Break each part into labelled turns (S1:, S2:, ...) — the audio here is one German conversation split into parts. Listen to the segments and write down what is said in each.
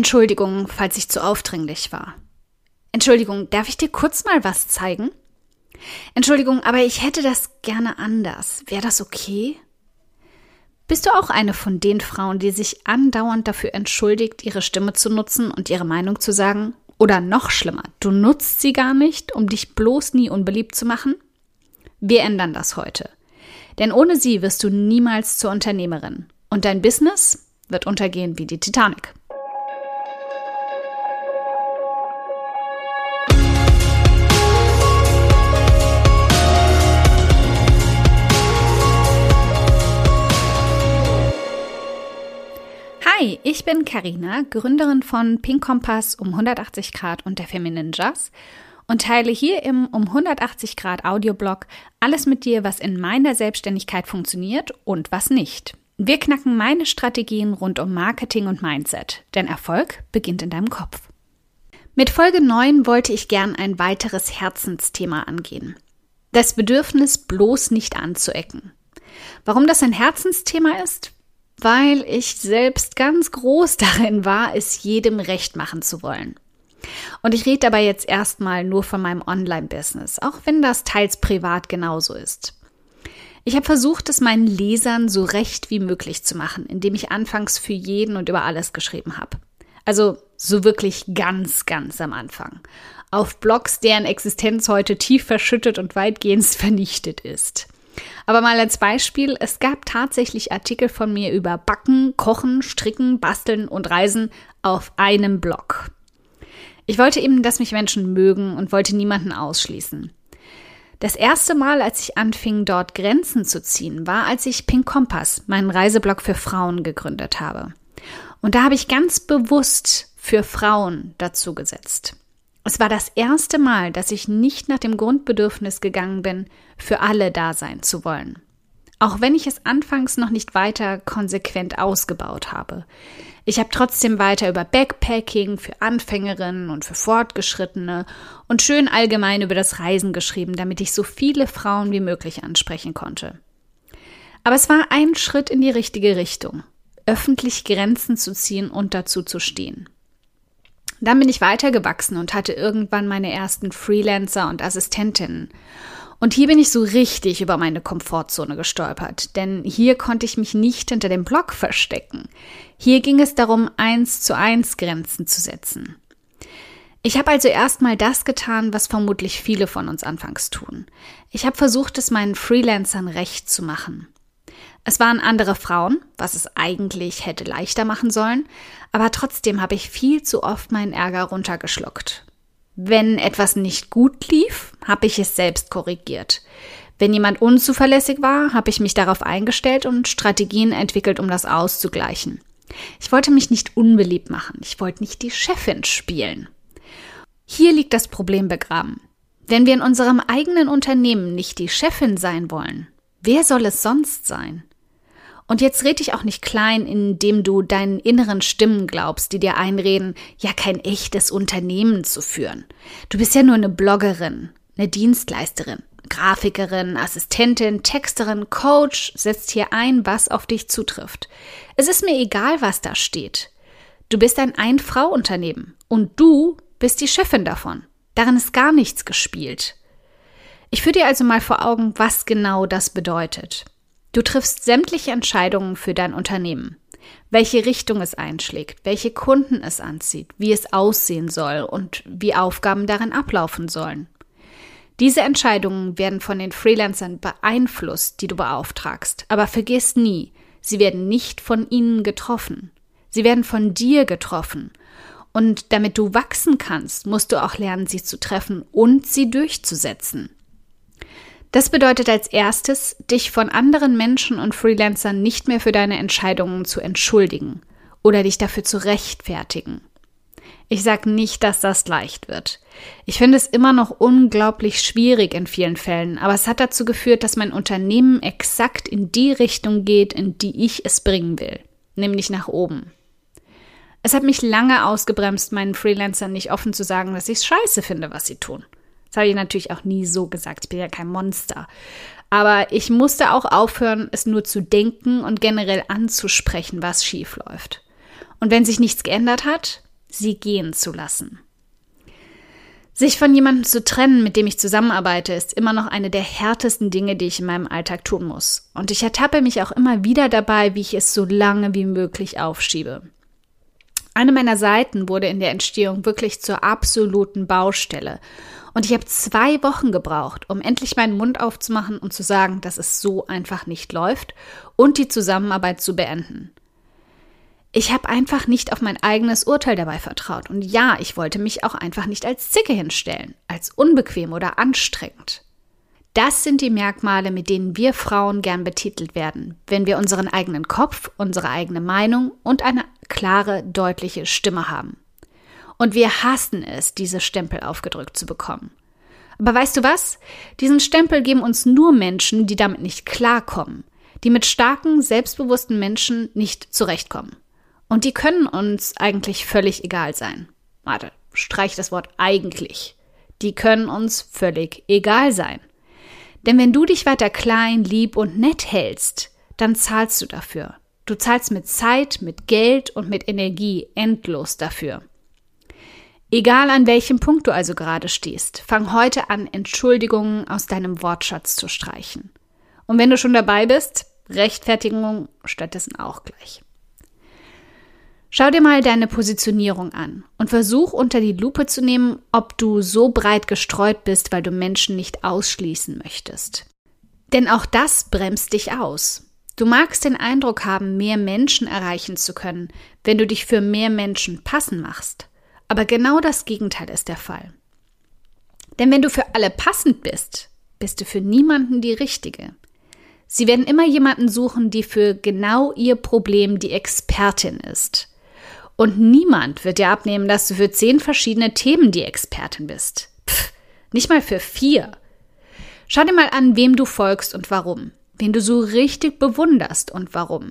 S1: Entschuldigung, falls ich zu aufdringlich war. Entschuldigung, darf ich dir kurz mal was zeigen? Entschuldigung, aber ich hätte das gerne anders. Wäre das okay? Bist du auch eine von den Frauen, die sich andauernd dafür entschuldigt, ihre Stimme zu nutzen und ihre Meinung zu sagen? Oder noch schlimmer, du nutzt sie gar nicht, um dich bloß nie unbeliebt zu machen? Wir ändern das heute. Denn ohne sie wirst du niemals zur Unternehmerin. Und dein Business wird untergehen wie die Titanic. Hi, ich bin Karina, Gründerin von Pink Kompass um 180 Grad und der Feminine Jazz und teile hier im um 180 Grad Audioblog alles mit dir, was in meiner Selbstständigkeit funktioniert und was nicht. Wir knacken meine Strategien rund um Marketing und Mindset, denn Erfolg beginnt in deinem Kopf. Mit Folge 9 wollte ich gern ein weiteres Herzensthema angehen. Das Bedürfnis bloß nicht anzuecken. Warum das ein Herzensthema ist? Weil ich selbst ganz groß darin war, es jedem recht machen zu wollen. Und ich rede dabei jetzt erstmal nur von meinem Online-Business, auch wenn das teils privat genauso ist. Ich habe versucht, es meinen Lesern so recht wie möglich zu machen, indem ich anfangs für jeden und über alles geschrieben habe. Also so wirklich ganz, ganz am Anfang. Auf Blogs, deren Existenz heute tief verschüttet und weitgehend vernichtet ist. Aber mal als Beispiel, es gab tatsächlich Artikel von mir über Backen, Kochen, Stricken, Basteln und Reisen auf einem Blog. Ich wollte eben, dass mich Menschen mögen und wollte niemanden ausschließen. Das erste Mal, als ich anfing, dort Grenzen zu ziehen, war, als ich Pink Kompass, meinen Reiseblog für Frauen, gegründet habe. Und da habe ich ganz bewusst für Frauen dazu gesetzt. Es war das erste Mal, dass ich nicht nach dem Grundbedürfnis gegangen bin, für alle da sein zu wollen. Auch wenn ich es anfangs noch nicht weiter konsequent ausgebaut habe. Ich habe trotzdem weiter über Backpacking für Anfängerinnen und für Fortgeschrittene und schön allgemein über das Reisen geschrieben, damit ich so viele Frauen wie möglich ansprechen konnte. Aber es war ein Schritt in die richtige Richtung, öffentlich Grenzen zu ziehen und dazu zu stehen. Dann bin ich weitergewachsen und hatte irgendwann meine ersten Freelancer und Assistentinnen. Und hier bin ich so richtig über meine Komfortzone gestolpert, denn hier konnte ich mich nicht hinter dem Blog verstecken. Hier ging es darum, eins zu eins Grenzen zu setzen. Ich habe also erstmal das getan, was vermutlich viele von uns anfangs tun. Ich habe versucht, es meinen Freelancern recht zu machen. Es waren andere Frauen, was es eigentlich hätte leichter machen sollen, aber trotzdem habe ich viel zu oft meinen Ärger runtergeschluckt. Wenn etwas nicht gut lief, habe ich es selbst korrigiert. Wenn jemand unzuverlässig war, habe ich mich darauf eingestellt und Strategien entwickelt, um das auszugleichen. Ich wollte mich nicht unbeliebt machen, ich wollte nicht die Chefin spielen. Hier liegt das Problem begraben. Wenn wir in unserem eigenen Unternehmen nicht die Chefin sein wollen, wer soll es sonst sein? Und jetzt red dich auch nicht klein, indem du deinen inneren Stimmen glaubst, die dir einreden, ja kein echtes Unternehmen zu führen. Du bist ja nur eine Bloggerin, eine Dienstleisterin, Grafikerin, Assistentin, Texterin, Coach, setzt hier ein, was auf dich zutrifft. Es ist mir egal, was da steht. Du bist ein Ein-Frau-Unternehmen und du bist die Chefin davon. Darin ist gar nichts gespielt. Ich führe dir also mal vor Augen, was genau das bedeutet. Du triffst sämtliche Entscheidungen für dein Unternehmen. Welche Richtung es einschlägt, welche Kunden es anzieht, wie es aussehen soll und wie Aufgaben darin ablaufen sollen. Diese Entscheidungen werden von den Freelancern beeinflusst, die du beauftragst, aber vergiss nie, sie werden nicht von ihnen getroffen. Sie werden von dir getroffen. Und damit du wachsen kannst, musst du auch lernen, sie zu treffen und sie durchzusetzen. Das bedeutet als erstes, dich von anderen Menschen und Freelancern nicht mehr für deine Entscheidungen zu entschuldigen oder dich dafür zu rechtfertigen. Ich sage nicht, dass das leicht wird. Ich finde es immer noch unglaublich schwierig in vielen Fällen, aber es hat dazu geführt, dass mein Unternehmen exakt in die Richtung geht, in die ich es bringen will, nämlich nach oben. Es hat mich lange ausgebremst, meinen Freelancern nicht offen zu sagen, dass ich es scheiße finde, was sie tun. Das habe ich natürlich auch nie so gesagt. Ich bin ja kein Monster. Aber ich musste auch aufhören, es nur zu denken und generell anzusprechen, was schief läuft. Und wenn sich nichts geändert hat, sie gehen zu lassen. Sich von jemandem zu trennen, mit dem ich zusammenarbeite, ist immer noch eine der härtesten Dinge, die ich in meinem Alltag tun muss. Und ich ertappe mich auch immer wieder dabei, wie ich es so lange wie möglich aufschiebe. Eine meiner Seiten wurde in der Entstehung wirklich zur absoluten Baustelle. Und ich habe zwei Wochen gebraucht, um endlich meinen Mund aufzumachen und zu sagen, dass es so einfach nicht läuft und die Zusammenarbeit zu beenden. Ich habe einfach nicht auf mein eigenes Urteil dabei vertraut. Und ja, ich wollte mich auch einfach nicht als Zicke hinstellen, als unbequem oder anstrengend. Das sind die Merkmale, mit denen wir Frauen gern betitelt werden, wenn wir unseren eigenen Kopf, unsere eigene Meinung und eine klare, deutliche Stimme haben. Und wir hassen es, diese Stempel aufgedrückt zu bekommen. Aber weißt du was? Diesen Stempel geben uns nur Menschen, die damit nicht klarkommen, die mit starken, selbstbewussten Menschen nicht zurechtkommen. Und die können uns eigentlich völlig egal sein. Warte, streich das Wort eigentlich. Die können uns völlig egal sein. Denn wenn du dich weiter klein, lieb und nett hältst, dann zahlst du dafür. Du zahlst mit Zeit, mit Geld und mit Energie endlos dafür. Egal an welchem Punkt du also gerade stehst, fang heute an, Entschuldigungen aus deinem Wortschatz zu streichen. Und wenn du schon dabei bist, Rechtfertigung stattdessen auch gleich. Schau dir mal deine Positionierung an und versuch unter die Lupe zu nehmen, ob du so breit gestreut bist, weil du Menschen nicht ausschließen möchtest. Denn auch das bremst dich aus. Du magst den Eindruck haben, mehr Menschen erreichen zu können, wenn du dich für mehr Menschen passen machst. Aber genau das Gegenteil ist der Fall. Denn wenn du für alle passend bist, bist du für niemanden die Richtige. Sie werden immer jemanden suchen, die für genau ihr Problem die Expertin ist. Und niemand wird dir abnehmen, dass du für zehn verschiedene Themen die Expertin bist. Pff, nicht mal für vier. Schau dir mal an, wem du folgst und warum. Wen du so richtig bewunderst und warum.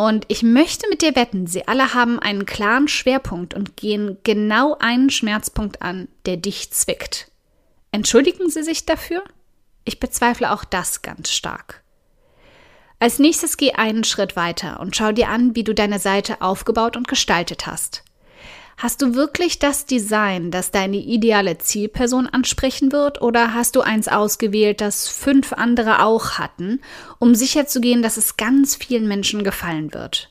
S1: Und ich möchte mit dir wetten, sie alle haben einen klaren Schwerpunkt und gehen genau einen Schmerzpunkt an, der dich zwickt. Entschuldigen sie sich dafür? Ich bezweifle auch das ganz stark. Als nächstes geh einen Schritt weiter und schau dir an, wie du deine Seite aufgebaut und gestaltet hast. Hast du wirklich das Design, das deine ideale Zielperson ansprechen wird, oder hast du eins ausgewählt, das fünf andere auch hatten, um sicherzugehen, dass es ganz vielen Menschen gefallen wird?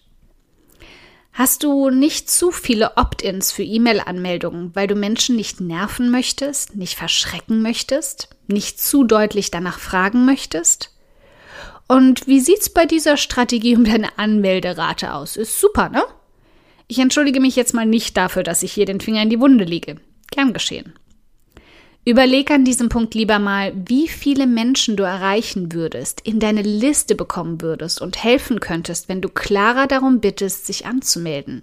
S1: Hast du nicht zu viele Opt-ins für E-Mail-Anmeldungen, weil du Menschen nicht nerven möchtest, nicht verschrecken möchtest, nicht zu deutlich danach fragen möchtest? Und wie sieht's bei dieser Strategie um deine Anmelderate aus? Ist super, ne? Ich entschuldige mich jetzt mal nicht dafür, dass ich hier den Finger in die Wunde lege. Gern geschehen. Überleg an diesem Punkt lieber mal, wie viele Menschen du erreichen würdest, in deine Liste bekommen würdest und helfen könntest, wenn du klarer darum bittest, sich anzumelden.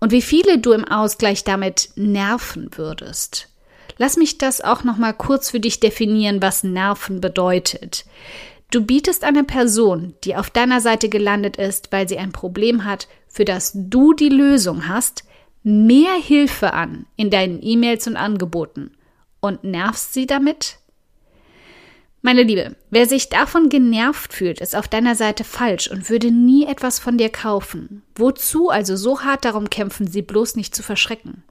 S1: Und wie viele du im Ausgleich damit nerven würdest. Lass mich das auch noch mal kurz für dich definieren, was nerven bedeutet. Du bietest einer Person, die auf deiner Seite gelandet ist, weil sie ein Problem hat, für das du die Lösung hast, mehr Hilfe an in deinen E-Mails und Angeboten und nervst sie damit? Meine Liebe, wer sich davon genervt fühlt, ist auf deiner Seite falsch und würde nie etwas von dir kaufen. Wozu also so hart darum kämpfen, sie bloß nicht zu verschrecken?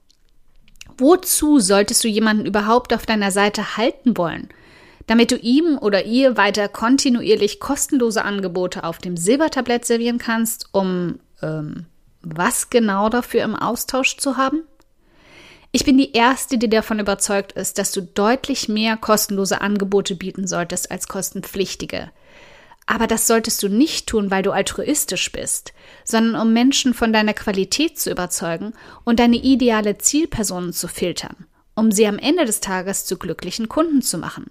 S1: Wozu solltest du jemanden überhaupt auf deiner Seite halten wollen? Damit du ihm oder ihr weiter kontinuierlich kostenlose Angebote auf dem Silbertablett servieren kannst, um ähm, was genau dafür im Austausch zu haben? Ich bin die Erste, die davon überzeugt ist, dass du deutlich mehr kostenlose Angebote bieten solltest als kostenpflichtige. Aber das solltest du nicht tun, weil du altruistisch bist, sondern um Menschen von deiner Qualität zu überzeugen und deine ideale Zielpersonen zu filtern, um sie am Ende des Tages zu glücklichen Kunden zu machen.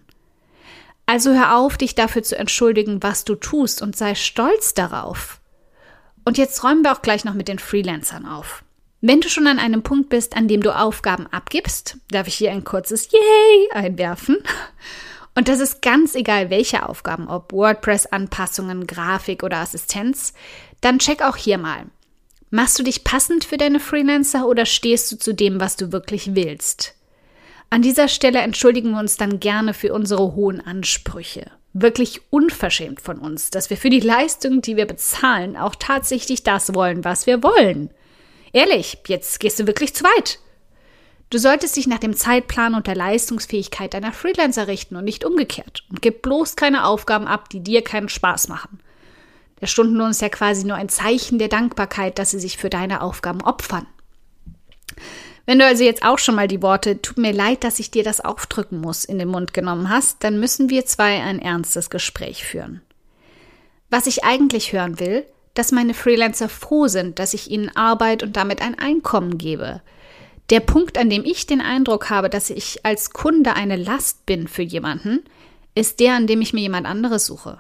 S1: Also hör auf, dich dafür zu entschuldigen, was du tust und sei stolz darauf. Und jetzt räumen wir auch gleich noch mit den Freelancern auf. Wenn du schon an einem Punkt bist, an dem du Aufgaben abgibst, darf ich hier ein kurzes Yay einwerfen. Und das ist ganz egal, welche Aufgaben, ob WordPress-Anpassungen, Grafik oder Assistenz, dann check auch hier mal. Machst du dich passend für deine Freelancer oder stehst du zu dem, was du wirklich willst? An dieser Stelle entschuldigen wir uns dann gerne für unsere hohen Ansprüche. Wirklich unverschämt von uns, dass wir für die Leistung, die wir bezahlen, auch tatsächlich das wollen, was wir wollen. Ehrlich, jetzt gehst du wirklich zu weit. Du solltest dich nach dem Zeitplan und der Leistungsfähigkeit deiner Freelancer richten und nicht umgekehrt. Und gib bloß keine Aufgaben ab, die dir keinen Spaß machen. Der Stundenlohn ist ja quasi nur ein Zeichen der Dankbarkeit, dass sie sich für deine Aufgaben opfern. Wenn du also jetzt auch schon mal die Worte tut mir leid, dass ich dir das aufdrücken muss in den Mund genommen hast, dann müssen wir zwei ein ernstes Gespräch führen. Was ich eigentlich hören will, dass meine Freelancer froh sind, dass ich ihnen Arbeit und damit ein Einkommen gebe. Der Punkt, an dem ich den Eindruck habe, dass ich als Kunde eine Last bin für jemanden, ist der, an dem ich mir jemand anderes suche.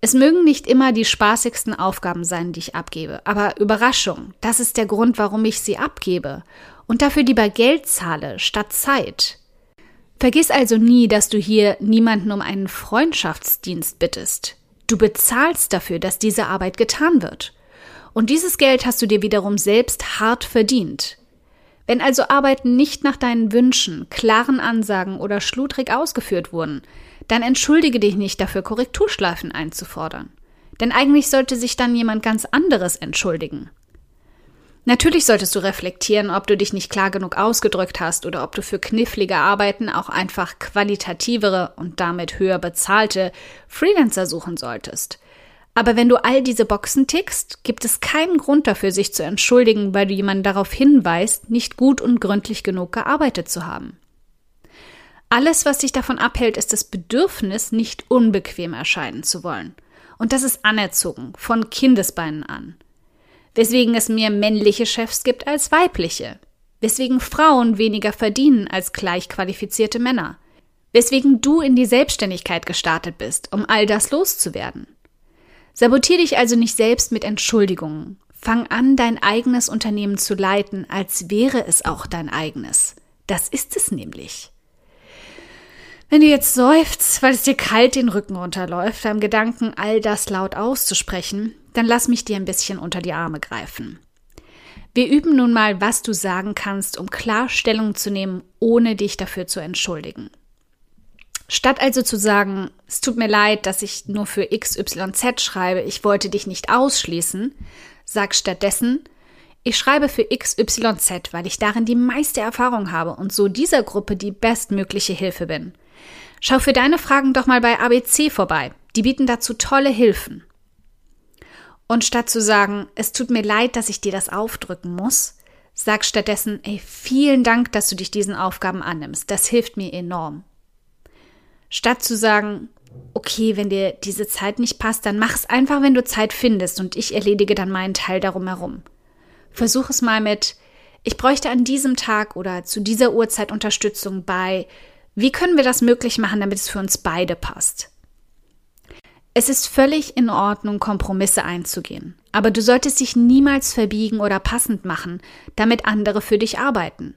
S1: Es mögen nicht immer die spaßigsten Aufgaben sein, die ich abgebe, aber Überraschung, das ist der Grund, warum ich sie abgebe und dafür lieber Geld zahle statt Zeit. Vergiss also nie, dass du hier niemanden um einen Freundschaftsdienst bittest. Du bezahlst dafür, dass diese Arbeit getan wird. Und dieses Geld hast du dir wiederum selbst hart verdient. Wenn also Arbeiten nicht nach deinen Wünschen, klaren Ansagen oder schludrig ausgeführt wurden, dann entschuldige dich nicht dafür, Korrekturschleifen einzufordern. Denn eigentlich sollte sich dann jemand ganz anderes entschuldigen. Natürlich solltest du reflektieren, ob du dich nicht klar genug ausgedrückt hast oder ob du für knifflige Arbeiten auch einfach qualitativere und damit höher bezahlte Freelancer suchen solltest. Aber wenn du all diese Boxen tickst, gibt es keinen Grund dafür, sich zu entschuldigen, weil du jemanden darauf hinweist, nicht gut und gründlich genug gearbeitet zu haben. Alles, was dich davon abhält, ist das Bedürfnis, nicht unbequem erscheinen zu wollen. Und das ist anerzogen, von Kindesbeinen an weswegen es mehr männliche Chefs gibt als weibliche, weswegen Frauen weniger verdienen als gleichqualifizierte Männer, weswegen du in die Selbstständigkeit gestartet bist, um all das loszuwerden. Sabotier dich also nicht selbst mit Entschuldigungen. Fang an, dein eigenes Unternehmen zu leiten, als wäre es auch dein eigenes. Das ist es nämlich. Wenn du jetzt seufzt, weil es dir kalt den Rücken runterläuft, beim Gedanken, all das laut auszusprechen, dann lass mich dir ein bisschen unter die Arme greifen. Wir üben nun mal, was du sagen kannst, um klar Stellung zu nehmen, ohne dich dafür zu entschuldigen. Statt also zu sagen, es tut mir leid, dass ich nur für XYZ schreibe, ich wollte dich nicht ausschließen, sag stattdessen, ich schreibe für XYZ, weil ich darin die meiste Erfahrung habe und so dieser Gruppe die bestmögliche Hilfe bin. Schau für deine Fragen doch mal bei ABC vorbei. Die bieten dazu tolle Hilfen. Und statt zu sagen, es tut mir leid, dass ich dir das aufdrücken muss, sag stattdessen, ey, vielen Dank, dass du dich diesen Aufgaben annimmst. Das hilft mir enorm. Statt zu sagen, okay, wenn dir diese Zeit nicht passt, dann mach es einfach, wenn du Zeit findest und ich erledige dann meinen Teil darum herum. Versuch es mal mit, ich bräuchte an diesem Tag oder zu dieser Uhrzeit Unterstützung bei, wie können wir das möglich machen, damit es für uns beide passt? Es ist völlig in Ordnung, Kompromisse einzugehen, aber du solltest dich niemals verbiegen oder passend machen, damit andere für dich arbeiten.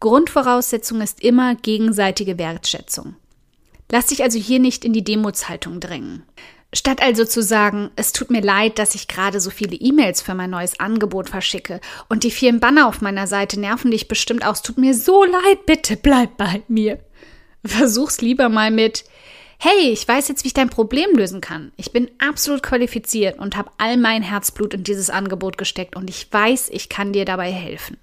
S1: Grundvoraussetzung ist immer gegenseitige Wertschätzung. Lass dich also hier nicht in die Demutshaltung drängen. Statt also zu sagen, es tut mir leid, dass ich gerade so viele E-Mails für mein neues Angebot verschicke und die vielen Banner auf meiner Seite nerven dich bestimmt aus, tut mir so leid, bitte bleib bei mir. Versuch's lieber mal mit, hey, ich weiß jetzt, wie ich dein Problem lösen kann. Ich bin absolut qualifiziert und habe all mein Herzblut in dieses Angebot gesteckt und ich weiß, ich kann dir dabei helfen.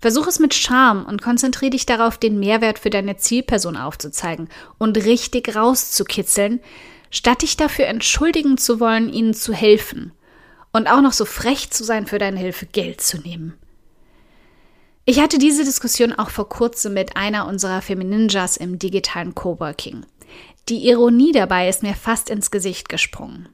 S1: Versuch es mit Charme und konzentriere dich darauf, den Mehrwert für deine Zielperson aufzuzeigen und richtig rauszukitzeln, statt dich dafür entschuldigen zu wollen, ihnen zu helfen und auch noch so frech zu sein, für deine Hilfe Geld zu nehmen. Ich hatte diese Diskussion auch vor kurzem mit einer unserer Femininjas im digitalen Coworking. Die Ironie dabei ist mir fast ins Gesicht gesprungen.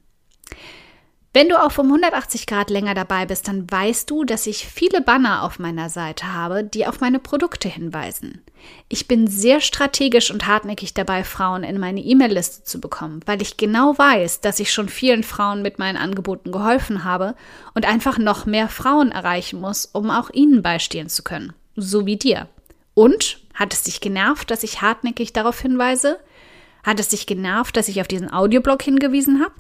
S1: Wenn du auch um 180 Grad länger dabei bist, dann weißt du, dass ich viele Banner auf meiner Seite habe, die auf meine Produkte hinweisen. Ich bin sehr strategisch und hartnäckig dabei, Frauen in meine E-Mail-Liste zu bekommen, weil ich genau weiß, dass ich schon vielen Frauen mit meinen Angeboten geholfen habe und einfach noch mehr Frauen erreichen muss, um auch ihnen beistehen zu können. So wie dir. Und hat es dich genervt, dass ich hartnäckig darauf hinweise? Hat es dich genervt, dass ich auf diesen Audioblog hingewiesen habe?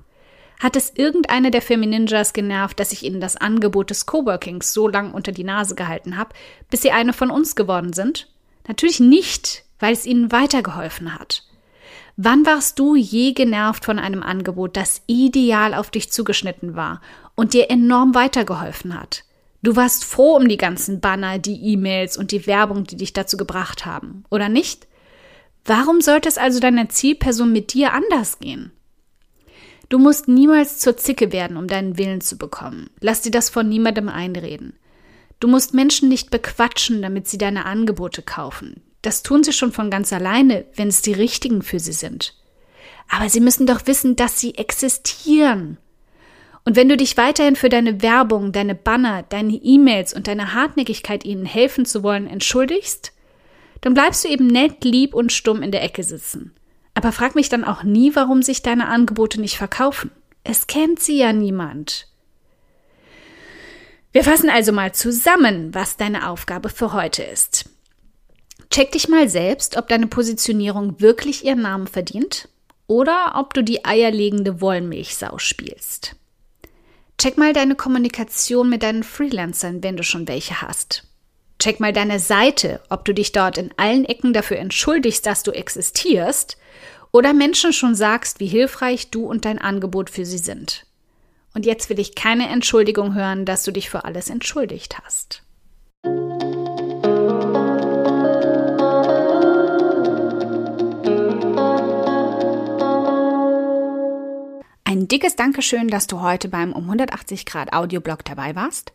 S1: Hat es irgendeine der Femininjas genervt, dass ich ihnen das Angebot des Coworkings so lang unter die Nase gehalten habe, bis sie eine von uns geworden sind? Natürlich nicht, weil es ihnen weitergeholfen hat. Wann warst du je genervt von einem Angebot, das ideal auf dich zugeschnitten war und dir enorm weitergeholfen hat? Du warst froh um die ganzen Banner, die E-Mails und die Werbung, die dich dazu gebracht haben, oder nicht? Warum sollte es also deiner Zielperson mit dir anders gehen? Du musst niemals zur Zicke werden, um deinen Willen zu bekommen. Lass dir das von niemandem einreden. Du musst Menschen nicht bequatschen, damit sie deine Angebote kaufen. Das tun sie schon von ganz alleine, wenn es die richtigen für sie sind. Aber sie müssen doch wissen, dass sie existieren. Und wenn du dich weiterhin für deine Werbung, deine Banner, deine E-Mails und deine Hartnäckigkeit ihnen helfen zu wollen entschuldigst, dann bleibst du eben nett, lieb und stumm in der Ecke sitzen. Aber frag mich dann auch nie, warum sich deine Angebote nicht verkaufen. Es kennt sie ja niemand. Wir fassen also mal zusammen, was deine Aufgabe für heute ist. Check dich mal selbst, ob deine Positionierung wirklich ihren Namen verdient oder ob du die eierlegende Wollmilchsau spielst. Check mal deine Kommunikation mit deinen Freelancern, wenn du schon welche hast. Check mal deine Seite, ob du dich dort in allen Ecken dafür entschuldigst, dass du existierst oder Menschen schon sagst, wie hilfreich du und dein Angebot für sie sind. Und jetzt will ich keine Entschuldigung hören, dass du dich für alles entschuldigt hast. Ein dickes Dankeschön, dass du heute beim um 180 Grad Audioblog dabei warst.